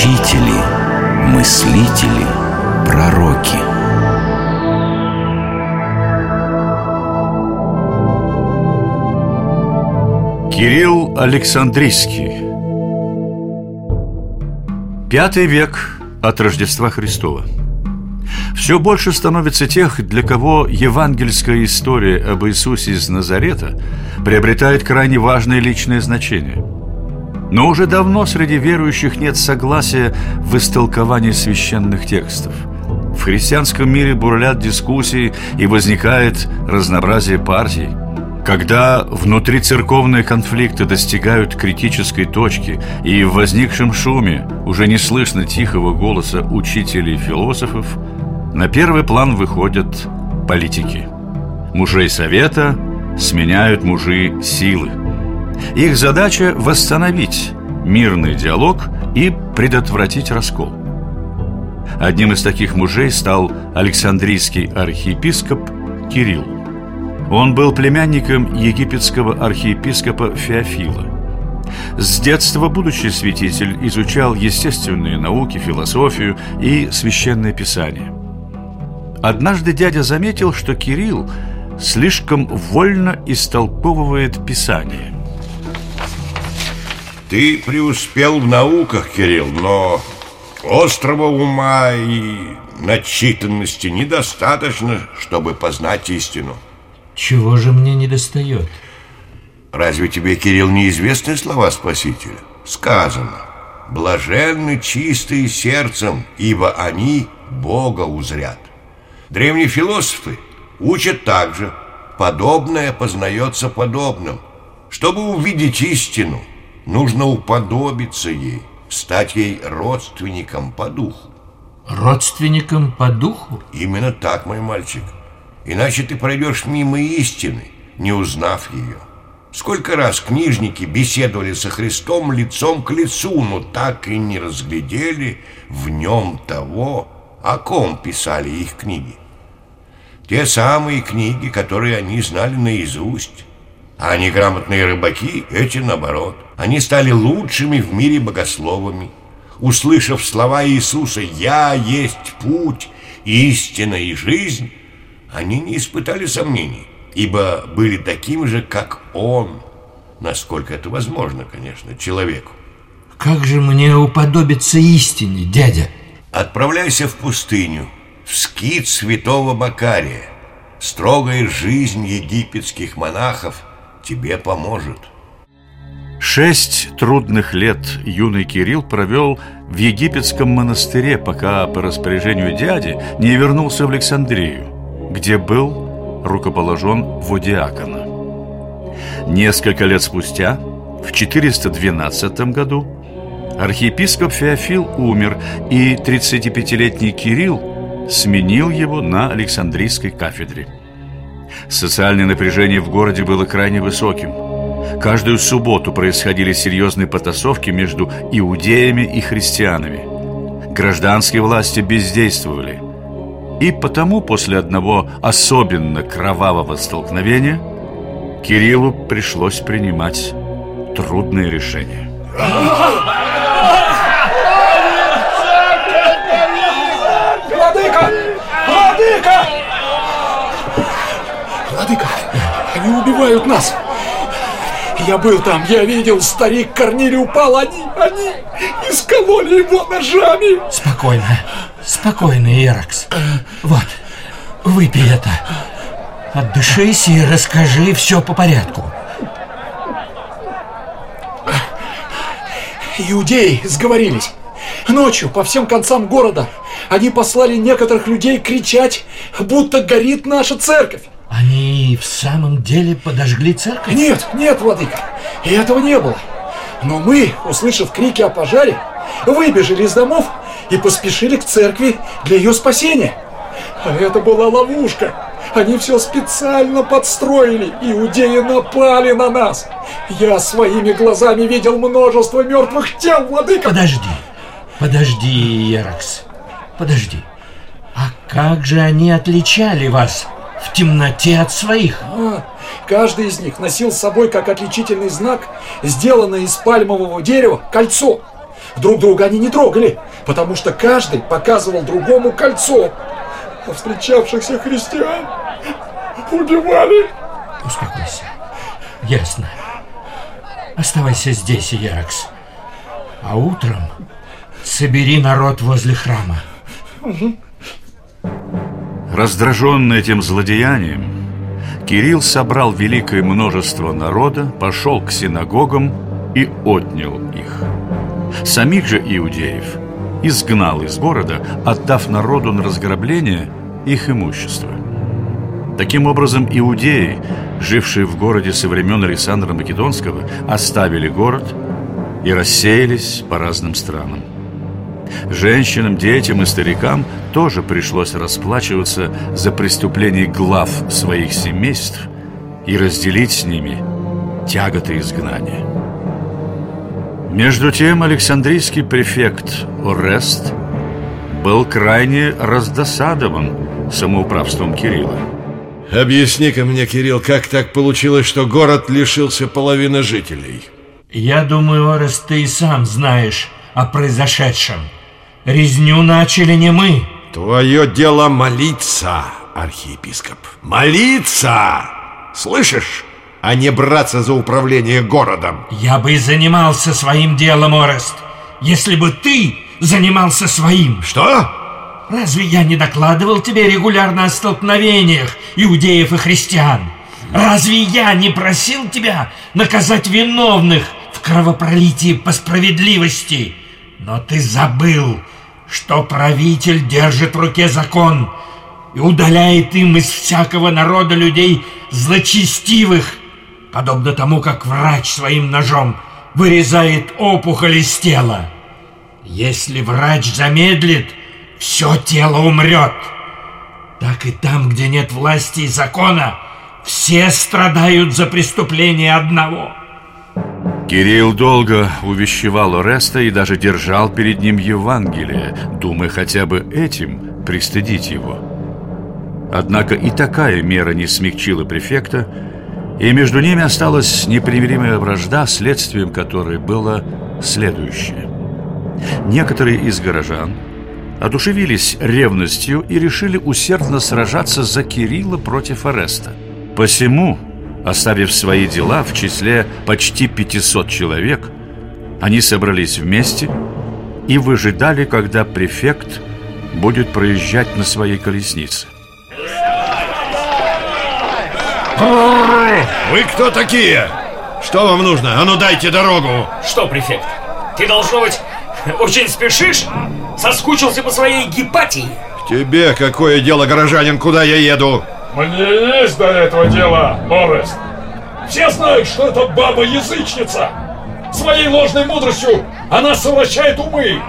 Учители, мыслители, пророки. Кирилл Александрийский Пятый век от Рождества Христова все больше становится тех, для кого евангельская история об Иисусе из Назарета приобретает крайне важное личное значение. Но уже давно среди верующих нет согласия в истолковании священных текстов. В христианском мире бурлят дискуссии и возникает разнообразие партий – когда внутрицерковные конфликты достигают критической точки и в возникшем шуме уже не слышно тихого голоса учителей и философов, на первый план выходят политики. Мужей совета сменяют мужи силы. Их задача – восстановить мирный диалог и предотвратить раскол. Одним из таких мужей стал Александрийский архиепископ Кирилл. Он был племянником египетского архиепископа Феофила. С детства будущий святитель изучал естественные науки, философию и священное писание – Однажды дядя заметил, что Кирилл слишком вольно истолковывает Писание. Ты преуспел в науках, Кирилл, но острого ума и начитанности недостаточно, чтобы познать истину. Чего же мне не достает? Разве тебе, Кирилл, неизвестны слова Спасителя? Сказано, блаженны чистые сердцем, ибо они Бога узрят. Древние философы учат также Подобное познается подобным Чтобы увидеть истину, нужно уподобиться ей Стать ей родственником по духу Родственником по духу? Именно так, мой мальчик Иначе ты пройдешь мимо истины, не узнав ее Сколько раз книжники беседовали со Христом лицом к лицу, но так и не разглядели в нем того, о ком писали их книги. Те самые книги, которые они знали наизусть. А неграмотные рыбаки, эти наоборот. Они стали лучшими в мире богословами. Услышав слова Иисуса «Я есть путь, истина и жизнь», они не испытали сомнений, ибо были такими же, как Он, насколько это возможно, конечно, человеку. Как же мне уподобиться истине, дядя? Отправляйся в пустыню, в скит святого Макария. Строгая жизнь египетских монахов тебе поможет. Шесть трудных лет юный Кирилл провел в египетском монастыре, пока по распоряжению дяди не вернулся в Александрию, где был рукоположен в Одиакона. Несколько лет спустя, в 412 году, архиепископ Феофил умер, и 35-летний Кирилл сменил его на Александрийской кафедре. Социальное напряжение в городе было крайне высоким. Каждую субботу происходили серьезные потасовки между иудеями и христианами. Гражданские власти бездействовали. И потому после одного особенно кровавого столкновения Кириллу пришлось принимать трудные решения. Владыка! Владыка, они убивают нас! Я был там, я видел, старик Корнилий упал, они, они искололи его ножами. Спокойно, спокойно, Иракс. Вот, выпей это. Отдышись и расскажи все по порядку. Иудеи сговорились. Ночью по всем концам города они послали некоторых людей кричать, будто горит наша церковь. Они в самом деле подожгли церковь? Нет, нет, владыка, и этого не было. Но мы, услышав крики о пожаре, выбежали из домов и поспешили к церкви для ее спасения. А это была ловушка. Они все специально подстроили. Иудеи напали на нас. Я своими глазами видел множество мертвых тел, владыка. Подожди. Подожди, Еракс, подожди. А как же они отличали вас в темноте от своих? А, каждый из них носил с собой как отличительный знак, сделанное из пальмового дерева, кольцо. Друг друга они не трогали, потому что каждый показывал другому кольцо. А встречавшихся христиан убивали. Успокойся. Ясно. Оставайся здесь, Яракс. А утром собери народ возле храма. Раздраженный этим злодеянием, Кирилл собрал великое множество народа, пошел к синагогам и отнял их. Самих же иудеев изгнал из города, отдав народу на разграбление их имущество. Таким образом, иудеи, жившие в городе со времен Александра Македонского, оставили город и рассеялись по разным странам. Женщинам, детям и старикам тоже пришлось расплачиваться за преступления глав своих семейств и разделить с ними тяготы изгнания. Между тем Александрийский префект Орест был крайне раздосадован самоуправством Кирилла. Объясни-ка мне, Кирилл, как так получилось, что город лишился половины жителей? Я думаю, Орест, ты и сам знаешь о произошедшем. Резню начали не мы. Твое дело молиться, архиепископ. Молиться! Слышишь? А не браться за управление городом. Я бы и занимался своим делом, Орест, если бы ты занимался своим. Что? Разве я не докладывал тебе регулярно о столкновениях иудеев и христиан? Разве я не просил тебя наказать виновных в кровопролитии по справедливости? Но ты забыл, что правитель держит в руке закон и удаляет им из всякого народа людей злочестивых, подобно тому, как врач своим ножом вырезает опухоль из тела. Если врач замедлит, все тело умрет. Так и там, где нет власти и закона, все страдают за преступление одного. Кирилл долго увещевал Ореста и даже держал перед ним Евангелие, думая хотя бы этим пристыдить его. Однако и такая мера не смягчила префекта, и между ними осталась непримиримая вражда, следствием которой было следующее. Некоторые из горожан одушевились ревностью и решили усердно сражаться за Кирилла против Ореста. Посему Оставив свои дела в числе почти 500 человек, они собрались вместе и выжидали, когда префект будет проезжать на своей колеснице. Вы кто такие? Что вам нужно? А ну дайте дорогу! Что, префект, ты, должно быть, очень спешишь? Соскучился по своей гепатии? Тебе какое дело, горожанин, куда я еду? Мне есть до этого дела, Орест. Все знают, что это баба-язычница. Своей ложной мудростью она совращает умы.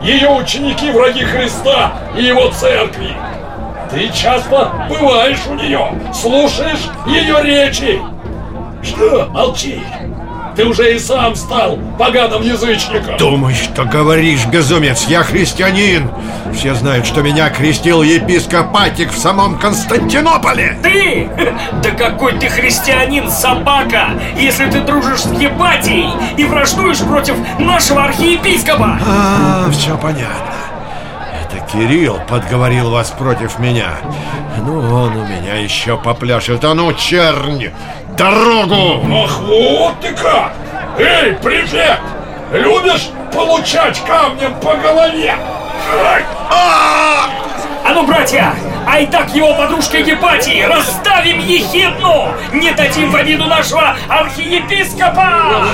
Ее ученики враги Христа и его церкви. Ты часто бываешь у нее, слушаешь ее речи. Что, молчишь? Ты уже и сам стал поганым язычником. Думаешь, что говоришь, безумец, я христианин. Все знают, что меня крестил епископ Атик в самом Константинополе. Ты? Да какой ты христианин, собака Если ты дружишь с Епатией и враждуешь против нашего архиепископа? А, все понятно. Это Кирилл подговорил вас против меня. Ну, он у меня еще попляшет А ну, чернь, дорогу! Ах, вот ты как! Эй, префект! Любишь получать камнем по голове? А ну, братья, ай так его подружкой Гепатии Расставим ехидну Не дадим в обиду нашего архиепископа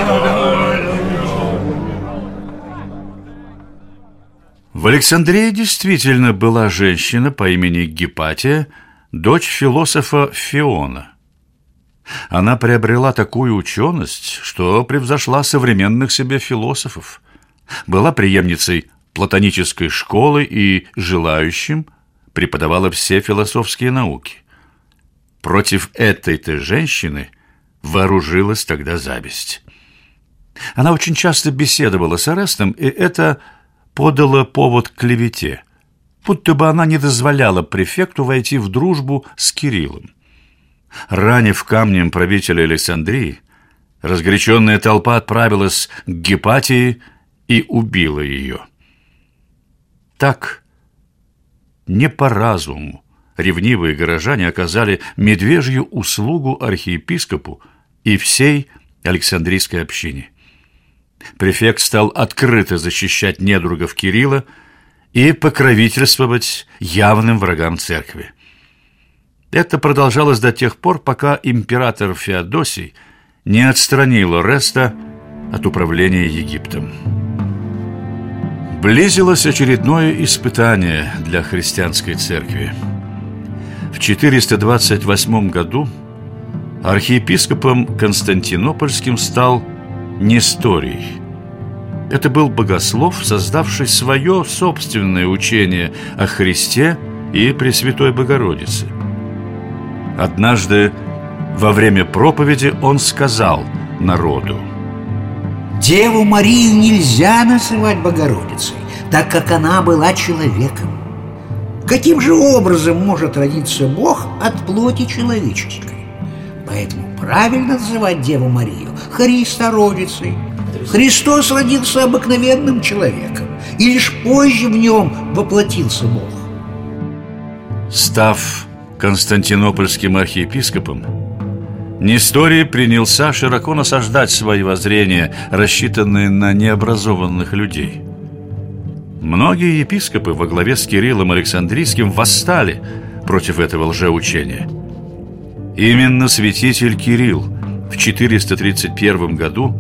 В Александрии действительно была женщина по имени Гепатия, дочь философа Фиона. Она приобрела такую ученость, что превзошла современных себе философов. Была преемницей платонической школы и желающим преподавала все философские науки. Против этой-то женщины вооружилась тогда зависть. Она очень часто беседовала с Арестом, и это подало повод к клевете, будто бы она не дозволяла префекту войти в дружбу с Кириллом. Ранив камнем правителя Александрии, разгоряченная толпа отправилась к Гепатии и убила ее. Так, не по разуму, ревнивые горожане оказали медвежью услугу архиепископу и всей Александрийской общине. Префект стал открыто защищать недругов Кирилла и покровительствовать явным врагам церкви. Это продолжалось до тех пор, пока император Феодосий не отстранил Ореста от управления Египтом. Близилось очередное испытание для христианской церкви. В 428 году архиепископом Константинопольским стал Несторий. Это был богослов, создавший свое собственное учение о Христе и Пресвятой Богородице. Однажды во время проповеди он сказал народу Деву Марию нельзя называть Богородицей, так как она была человеком. Каким же образом может родиться Бог от плоти человеческой? Поэтому правильно называть Деву Марию Христородицей. Христос родился обыкновенным человеком, и лишь позже в нем воплотился Бог. Став константинопольским архиепископом, Несторий принялся широко насаждать свои воззрения, рассчитанные на необразованных людей. Многие епископы во главе с Кириллом Александрийским восстали против этого лжеучения. Именно святитель Кирилл в 431 году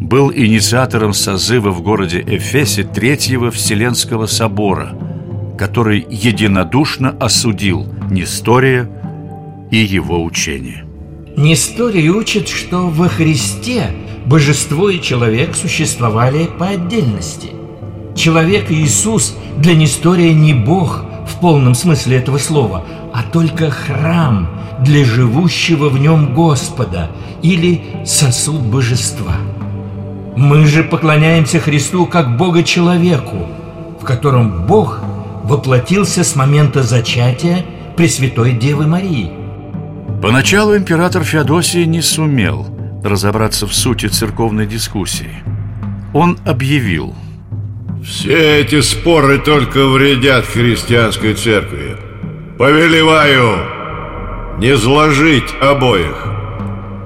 был инициатором созыва в городе Эфесе Третьего Вселенского собора, который единодушно осудил Нестория и его учение. Несторий учит, что во Христе божество и человек существовали по отдельности. Человек Иисус для Нестория не Бог в полном смысле этого слова, а только храм для живущего в нем Господа или сосуд божества. Мы же поклоняемся Христу как Бога-человеку, в котором Бог воплотился с момента зачатия Пресвятой Девы Марии. Поначалу император Феодосий не сумел разобраться в сути церковной дискуссии. Он объявил – все эти споры только вредят христианской церкви. Повелеваю не сложить обоих.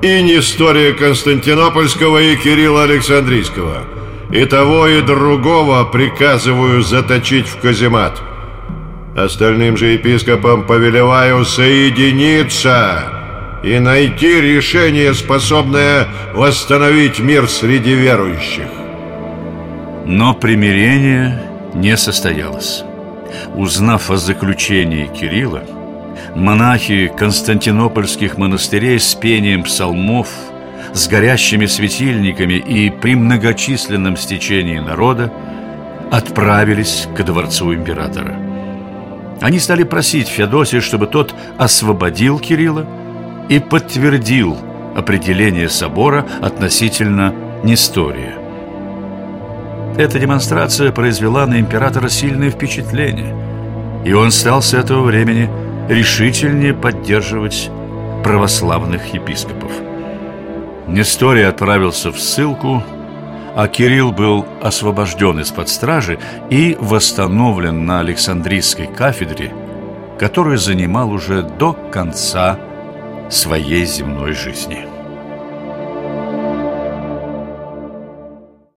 И не история Константинопольского и Кирилла Александрийского. И того, и другого приказываю заточить в каземат. Остальным же епископам повелеваю соединиться и найти решение, способное восстановить мир среди верующих. Но примирение не состоялось. Узнав о заключении Кирилла, монахи константинопольских монастырей с пением псалмов, с горящими светильниками и при многочисленном стечении народа отправились к дворцу императора. Они стали просить Феодосия, чтобы тот освободил Кирилла и подтвердил определение собора относительно Нестория. Эта демонстрация произвела на императора сильное впечатление, и он стал с этого времени решительнее поддерживать православных епископов. Несторий отправился в ссылку, а Кирилл был освобожден из-под стражи и восстановлен на Александрийской кафедре, которую занимал уже до конца своей земной жизни.